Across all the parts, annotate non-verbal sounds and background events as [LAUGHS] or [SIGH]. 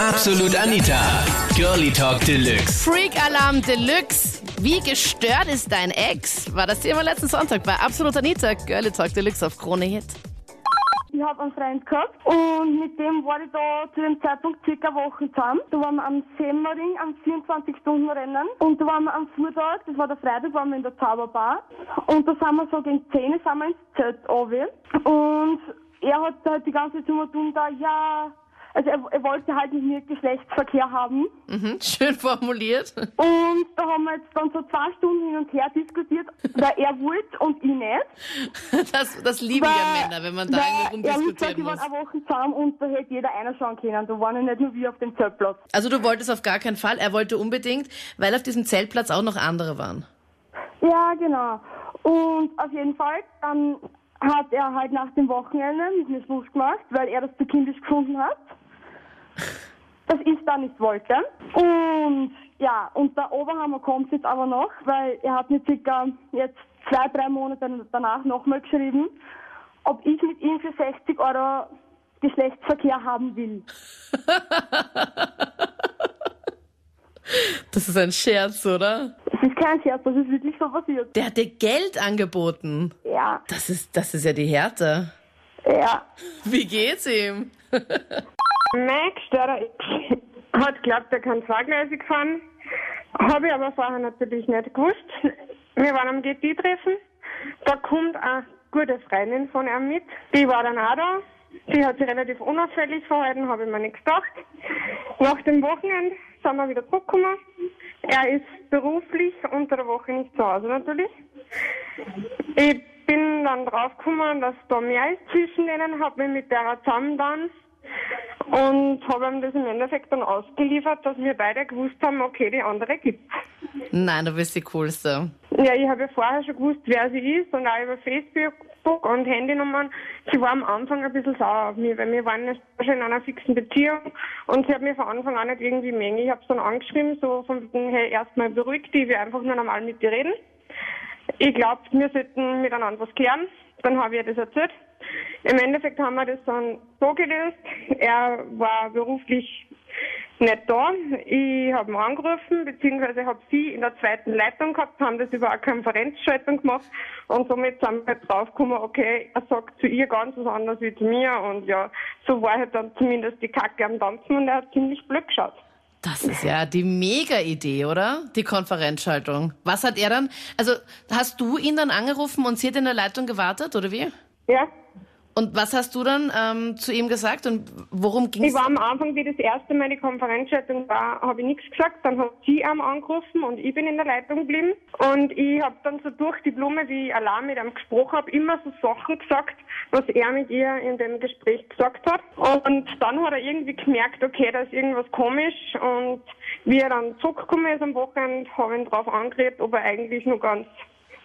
Absolut Anita. Girlie Talk Deluxe. Freak Alarm Deluxe. Wie gestört ist dein Ex? War das Thema letzten Sonntag bei Absolut Anita. Girlie Talk Deluxe auf Krone Hit. Ich habe einen Freund gehabt und mit dem war ich da zu dem Zeitpunkt circa Wochen zusammen. Da waren wir am Semmering am 24-Stunden-Rennen und da waren wir am Vortag, das war der Freitag, waren wir in der Zauberbar und da sind wir so gegen 10 Uhr sind wir ins Zelt runter. und er hat halt die ganze Zeit zu mir tun da, ja, also er, er wollte halt mit mir Geschlechtsverkehr haben. Mhm, schön formuliert. Und da haben wir jetzt dann so zwei Stunden hin und her diskutiert, weil er wollte und ich nicht. Das, das liebe ich an Männer, wenn man da irgendwie weil er hat gesagt, rumdiskutieren die waren muss. eine Woche zusammen und da hätte jeder einer schauen können. Da waren ja nicht nur wir auf dem Zeltplatz. Also du wolltest auf gar keinen Fall. Er wollte unbedingt, weil auf diesem Zeltplatz auch noch andere waren. Ja, genau. Und auf jeden Fall, dann hat er halt nach dem Wochenende mit mir Schluss gemacht, weil er das zu kindisch gefunden hat. Das ich da nicht wollte. Und ja, und der Oberhammer kommt jetzt aber noch, weil er hat mir circa jetzt zwei, drei Monate danach nochmal geschrieben, ob ich mit ihm für 60 Euro Geschlechtsverkehr haben will. [LAUGHS] Das ist ein Scherz, oder? Das ist kein Scherz, das ist wirklich so passiert. Der hat dir Geld angeboten. Ja, Das ist, das ist ja die Härte. ja. Wie geht's ihm? [LAUGHS] Gestörter Ex [LAUGHS] hat geglaubt, er kann zweigleisig fahren. Habe ich aber vorher natürlich nicht gewusst. Wir waren am GT-Treffen. Da kommt eine gute Freundin von ihm mit. Die war dann auch da. Die hat sich relativ unauffällig verhalten, habe ich mir nichts gedacht. Nach dem Wochenende sind wir wieder zurückgekommen. Er ist beruflich unter der Woche nicht zu Hause natürlich. Ich bin dann draufgekommen, dass da mehr ist zwischen denen, habe mich mit der zusammen dann und habe ihm das im Endeffekt dann ausgeliefert, dass wir beide gewusst haben, okay, die andere gibt's. Nein, du bist die Coolste. Ja, ich habe ja vorher schon gewusst, wer sie ist und auch über Facebook und Handynummern. Sie war am Anfang ein bisschen sauer auf mich, weil wir waren schon in einer fixen Beziehung und sie hat mir von Anfang an nicht irgendwie mengen. Ich habe es dann angeschrieben, so von wegen, hey, erstmal beruhigt die, wir einfach nur normal mit dir reden. Ich glaube, wir sollten miteinander was klären. Dann habe ich ihr das erzählt. Im Endeffekt haben wir das dann so gelöst. Er war beruflich nicht da. Ich habe ihn angerufen, beziehungsweise habe sie in der zweiten Leitung gehabt, haben das über eine Konferenzschaltung gemacht und somit sind wir halt draufgekommen, okay, er sagt zu ihr ganz was anderes wie zu mir und ja, so war halt dann zumindest die Kacke am Dampfen und er hat ziemlich blöd geschaut. Das ist ja die Mega-Idee, oder? Die Konferenzschaltung. Was hat er dann? Also, hast du ihn dann angerufen und sie hat in der Leitung gewartet, oder wie? Ja, Und was hast du dann ähm, zu ihm gesagt und worum ging Ich es? war am Anfang, wie das erste Mal die Konferenzschaltung war, habe ich nichts gesagt. Dann hat sie ihm angerufen und ich bin in der Leitung geblieben. Und ich habe dann so durch die Blume, wie ich allein mit ihm gesprochen habe, immer so Sachen gesagt, was er mit ihr in dem Gespräch gesagt hat. Und dann hat er irgendwie gemerkt, okay, da ist irgendwas komisch. Und wie er dann zurückgekommen ist am Wochenende, habe ich ihn darauf angeredet, ob er eigentlich nur ganz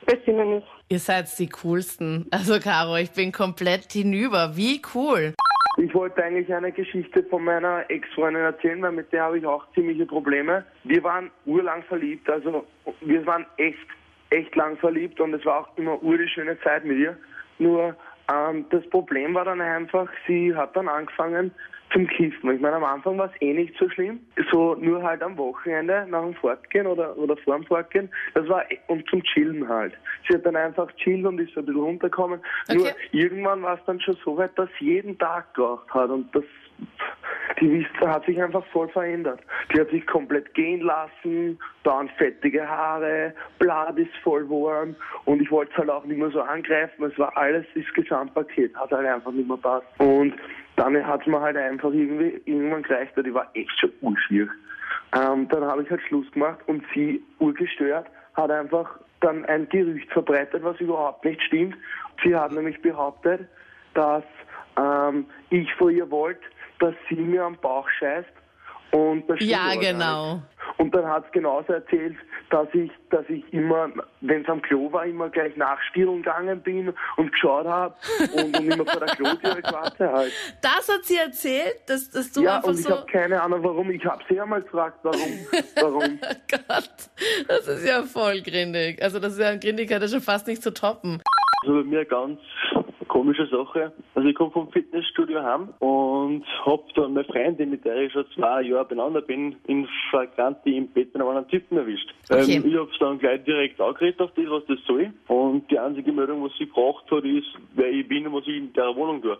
besinnen ist. Ihr seid die coolsten. Also, Caro, ich bin komplett hinüber. Wie cool. Ich wollte eigentlich eine Geschichte von meiner Ex-Freundin erzählen, weil mit der habe ich auch ziemliche Probleme. Wir waren urlang verliebt, also wir waren echt, echt lang verliebt und es war auch immer ur die schöne Zeit mit ihr. Nur ähm, das Problem war dann einfach, sie hat dann angefangen zum Kiffen. Ich meine, am Anfang war es eh nicht so schlimm. So nur halt am Wochenende nach dem Fortgehen oder, oder vor dem Fortgehen. Das war und zum Chillen halt. Sie hat dann einfach chillt und ist so ein bisschen runtergekommen. Nur Okay. irgendwann war es dann schon so weit, dass sie jeden Tag geraucht hat und das die Vista hat sich einfach voll verändert. Die hat sich komplett gehen lassen, dann fettige Haare, Blatt ist voll warm und ich wollte es halt auch nicht mehr so angreifen. Es war alles das Gesamtpaket, hat halt einfach nicht mehr passt. Und dann hat es mir halt einfach irgendwie irgendwann gereicht, weil die war echt schon urschier. Ähm, dann habe ich halt Schluss gemacht und sie, urgestört, hat einfach dann ein Gerücht verbreitet, was überhaupt nicht stimmt. Sie hat nämlich behauptet, dass ähm, ich von ihr wollte, dass sie mir am Bauch scheißt. Und das Ja, genau. Und dann hat es genauso erzählt, dass ich, dass ich immer, wenn es am Klo war, immer gleich nachspielen gegangen bin und geschaut habe [LAUGHS] und, und immer vor der Klotüre gewartet halt. Das hat sie erzählt, dass, dass du Ja, einfach und ich so. habe keine Ahnung warum. Ich habe sie einmal gefragt, warum. [LAUGHS] warum. Gott, das ist ja voll grindig. Also, das ist ja ein Grindigkeit, das ist schon fast nicht zu toppen. Also bei mir ganz komische Sache. Also ich komme vom Fitnessstudio heim und hab dann meine Freundin, mit der ich schon zwei Jahre beieinander bin, in Flagranti im Bett mit einem Typen erwischt. Okay. Ähm, ich hab's dann gleich direkt angeredet auf das, was das soll. Und die einzige Meldung, was sie gebracht hat, ist, wer ich bin und was ich in der Wohnung tue.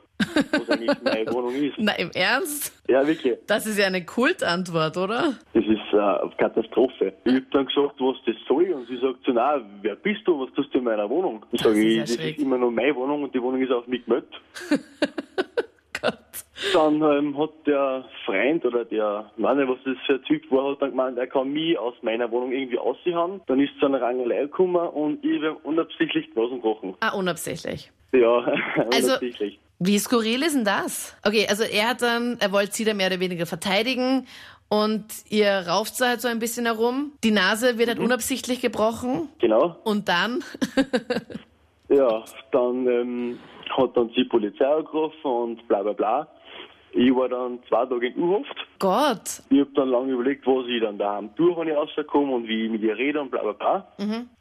Was eigentlich meine Wohnung ist. [LAUGHS] Na, im Ernst? Ja, wirklich. Das ist ja eine Kultantwort, oder? Das ist äh, eine Katastrophe. Ich hab dann gesagt, was das soll und sie sagt so, na, wer bist du, was tust du in meiner Wohnung? Ich sage, ich, ja das schräg. ist immer noch meine Wohnung und die Wohnung ist auf mich gemeldet. Gott. Dann ähm, hat der Freund oder der, nicht, was das für ein Typ war, hat dann gemeint, er kann mich aus meiner Wohnung irgendwie aushauen. Dann ist zu einer Rangelei gekommen und ich habe unabsichtlich die Nasen gebrochen. Ah, unabsichtlich. Ja, [LAUGHS] Also- unabsichtlich. Wie skurril ist denn das? Okay, also er hat dann, er wollte sie da mehr oder weniger verteidigen und ihr rauft sie halt so ein bisschen herum. Die Nase wird halt unabsichtlich gebrochen Genau. und dann, [LAUGHS] Ja, dann ähm, hat dann die Polizei angerufen und bla bla bla. Ich war dann zwei Tage in U-Haft. Gott, Ich habe dann lange überlegt, was ich dann daheim tue, wenn ich rauskomme und wie ich mit ihr rede und bla bla bla.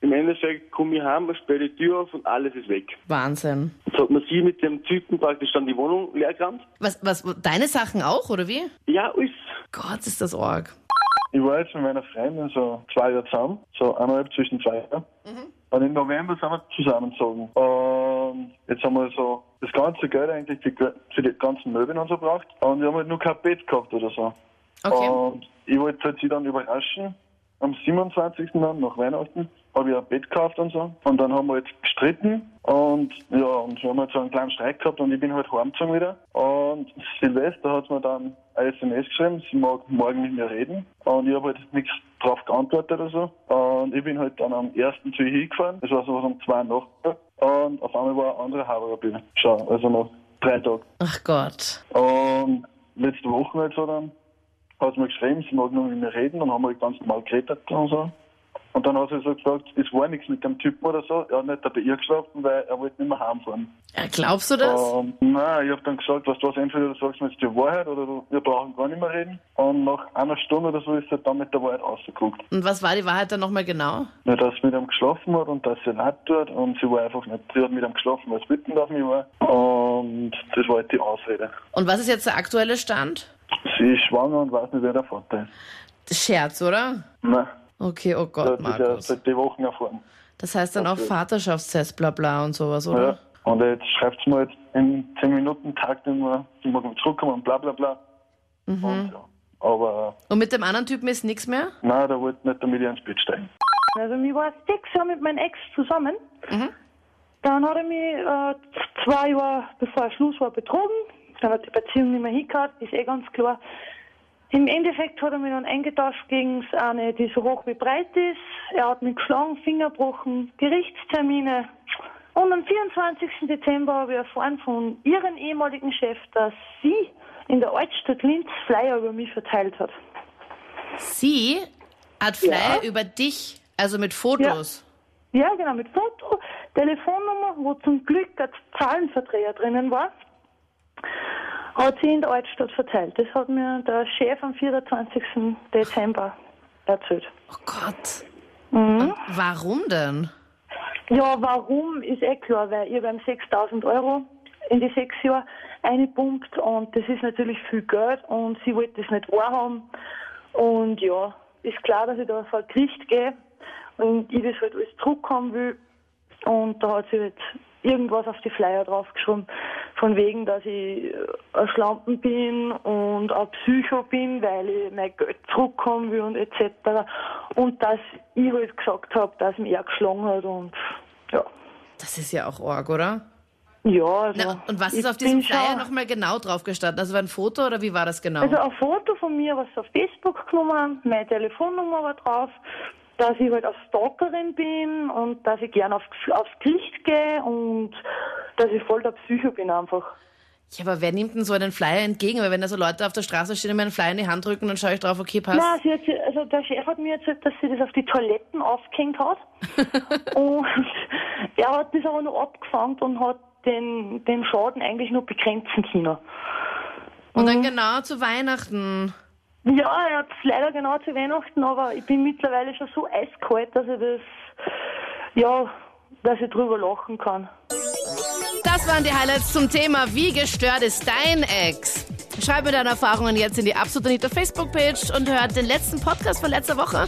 Im Endeffekt komme ich heim, sperre die Tür auf und alles ist weg. Wahnsinn. Jetzt hat man sie mit dem Typen praktisch dann die Wohnung leer gerammt. Was, was, deine Sachen auch, oder wie? Ja, alles. Gott, ist das arg. Ich war jetzt mit meiner Freundin so zwei Jahre zusammen, so eineinhalb zwischen zwei Jahren. Und im November sind wir zusammengezogen. Und jetzt haben wir so das ganze Geld eigentlich für, die ganzen Möbel und so gebraucht. Und wir haben halt nur kein Bett gehabt oder so. Okay. Und ich wollte halt sie dann überraschen. Am 27. dann, nach Weihnachten, habe ich ein Bett gekauft und so. Und dann haben wir jetzt gestritten. Und ja, und wir haben halt so einen kleinen Streit gehabt und ich bin halt heimgezogen wieder. Und Silvester hat mir dann eine SMS geschrieben, sie mag morgen mit mir reden. Und ich habe halt nichts drauf geantwortet oder so. Und ich bin halt dann am 1. zu ihr hingefahren. Das war so was um zwei Nacht. Und auf einmal war ein anderer Haberer Schau, also nach drei Tagen. Ach Gott. Und letzte Woche halt so dann hat sie mir geschrieben, sie mag nur mit mir reden und haben halt ganz normal geredet und so. Und dann hat sie so gesagt, es war nichts mit dem Typen oder so. Er hat nicht bei ihr geschlafen, weil er wollte nicht mehr heimfahren. Ja, glaubst du das? Und nein, ich habe dann gesagt, was du was, entweder du sagst mir jetzt die Wahrheit oder du, wir brauchen gar nicht mehr reden. Und nach einer Stunde oder so ist er dann mit der Wahrheit rausgeguckt. Und was war die Wahrheit dann nochmal genau? Ja, dass sie mit ihm geschlafen hat und dass sie leid tut und sie war einfach nicht, sie hat mit ihm geschlafen, weil es wütend auf mich war. Und das war halt die Ausrede. Und was ist jetzt der aktuelle Stand? Sie ist schwanger und weiß nicht, wer der Vater ist. Scherz, oder? Nein. Okay, oh Das Gott, ist ja Markus. seit die Wochen erfahren. Das heißt dann auch Vaterschaftstest, bla bla und sowas, oder? Ja. Und jetzt schreibt sie mir jetzt in 10 Minuten Tag immer, sie mag mal zurückkommen und bla bla bla. Mhm. Und, ja. Aber Und mit dem anderen Typen ist nichts mehr? nein, der wollte nicht damit ich ins Bett steigen. Also ich war sechs Jahre mit meinem Ex zusammen. Dann hat er mich äh, zwei Jahre bevor Schluss war betrogen. Dann hat die Beziehung nicht mehr hingehört, ist eh ganz klar. Im Endeffekt hat er mich dann eingetauscht gegen eine, die so hoch wie breit ist. Er hat mich geschlagen, Finger gebrochen, Gerichtstermine. Und am 24. Dezember habe ich erfahren von ihrem ehemaligen Chef, dass sie in der Altstadt Linz Flyer über mich verteilt hat. Sie hat Flyer über dich, also mit Fotos. Ja, genau, mit Foto, Telefonnummer, wo zum Glück ein Zahlenverdreher drinnen war, hat sie in der Altstadt verteilt. Das hat mir der Chef am 24. Dezember erzählt. Oh Gott. Mhm. Warum denn? Ja, warum, ist eh klar, weil ihr beim 6000 Euro in die sechs Jahre eingepumpt und das ist natürlich viel Geld und sie wollte das nicht wahrhaben. Und ja, ist klar, dass ich da vor Gericht gehe und ich das halt alles zurückhaben will. Und da hat sie halt irgendwas auf die Flyer draufgeschrieben, von wegen, dass ich äh, ein Schlampen bin und ein Psycho bin, weil ich mein Geld zurückhaben will und etc. Und dass ich halt gesagt habe, dass mich er geschlagen hat und ja. Das ist ja auch arg, oder? Ja, also. Na, und was ist auf diesem Flyer nochmal genau drauf gestanden? Also war ein Foto oder wie war das genau? Also ein Foto von mir, was sie auf Facebook genommen haben, meine Telefonnummer war drauf, dass ich halt eine Stalkerin bin und dass ich gern auf, aufs Gericht gehe und dass ich voll der Psycho bin einfach. ja, aber wer nimmt denn so einen Flyer entgegen? Weil wenn da so Leute auf der Straße stehen und mir einen Flyer in die Hand drücken, dann schaue ich drauf, okay, passt. Nein, sie hat, also der Chef hat mir erzählt, dass sie das auf die Toiletten aufgehängt hat. [LAUGHS] und er hat das aber nur abgefangen und hat den, den Schaden eigentlich nur begrenzen können. Und Mhm. dann genau zu Weihnachten. Ja, er hat es leider genau zu Weihnachten, aber ich bin mittlerweile schon so eiskalt, dass ich das, ja, dass ich drüber lachen kann. Da Das waren die Highlights zum Thema Wie gestört ist dein Ex? Schreib mir deine Erfahrungen jetzt in die Absolut Anita Facebook-Page und hör den letzten Podcast von letzter Woche,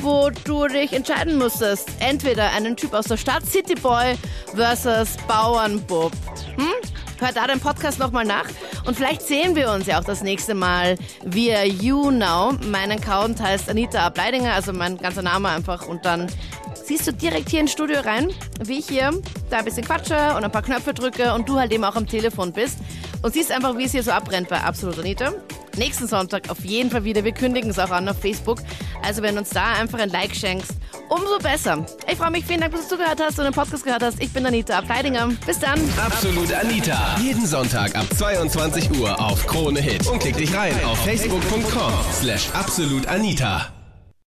wo du dich entscheiden musstest. Entweder einen Typ aus der Stadt, City Boy versus Bauernbub. Hm? Hör da den Podcast nochmal nach und vielleicht sehen wir uns ja auch das nächste Mal via YouNow. Mein Account heißt Anita Ableidinger, also mein ganzer Name einfach und dann siehst du direkt hier ins Studio rein, wie ich hier da ein bisschen quatsche und ein paar Knöpfe drücke und du halt eben auch am Telefon bist und siehst einfach, wie es hier so abbrennt bei Absolut Anita. Nächsten Sonntag auf jeden Fall wieder. Wir kündigen es auch an auf Facebook. Also wenn uns da einfach ein Like schenkst, umso besser. Ich freue mich, vielen Dank, dass du zugehört hast und den Podcast gehört hast. Ich bin Anita Ableidinger. Bis dann. Absolut Anita. Jeden Sonntag ab 22 Uhr auf Krone Hit. Und klick dich rein auf facebook.com slash absolutanita.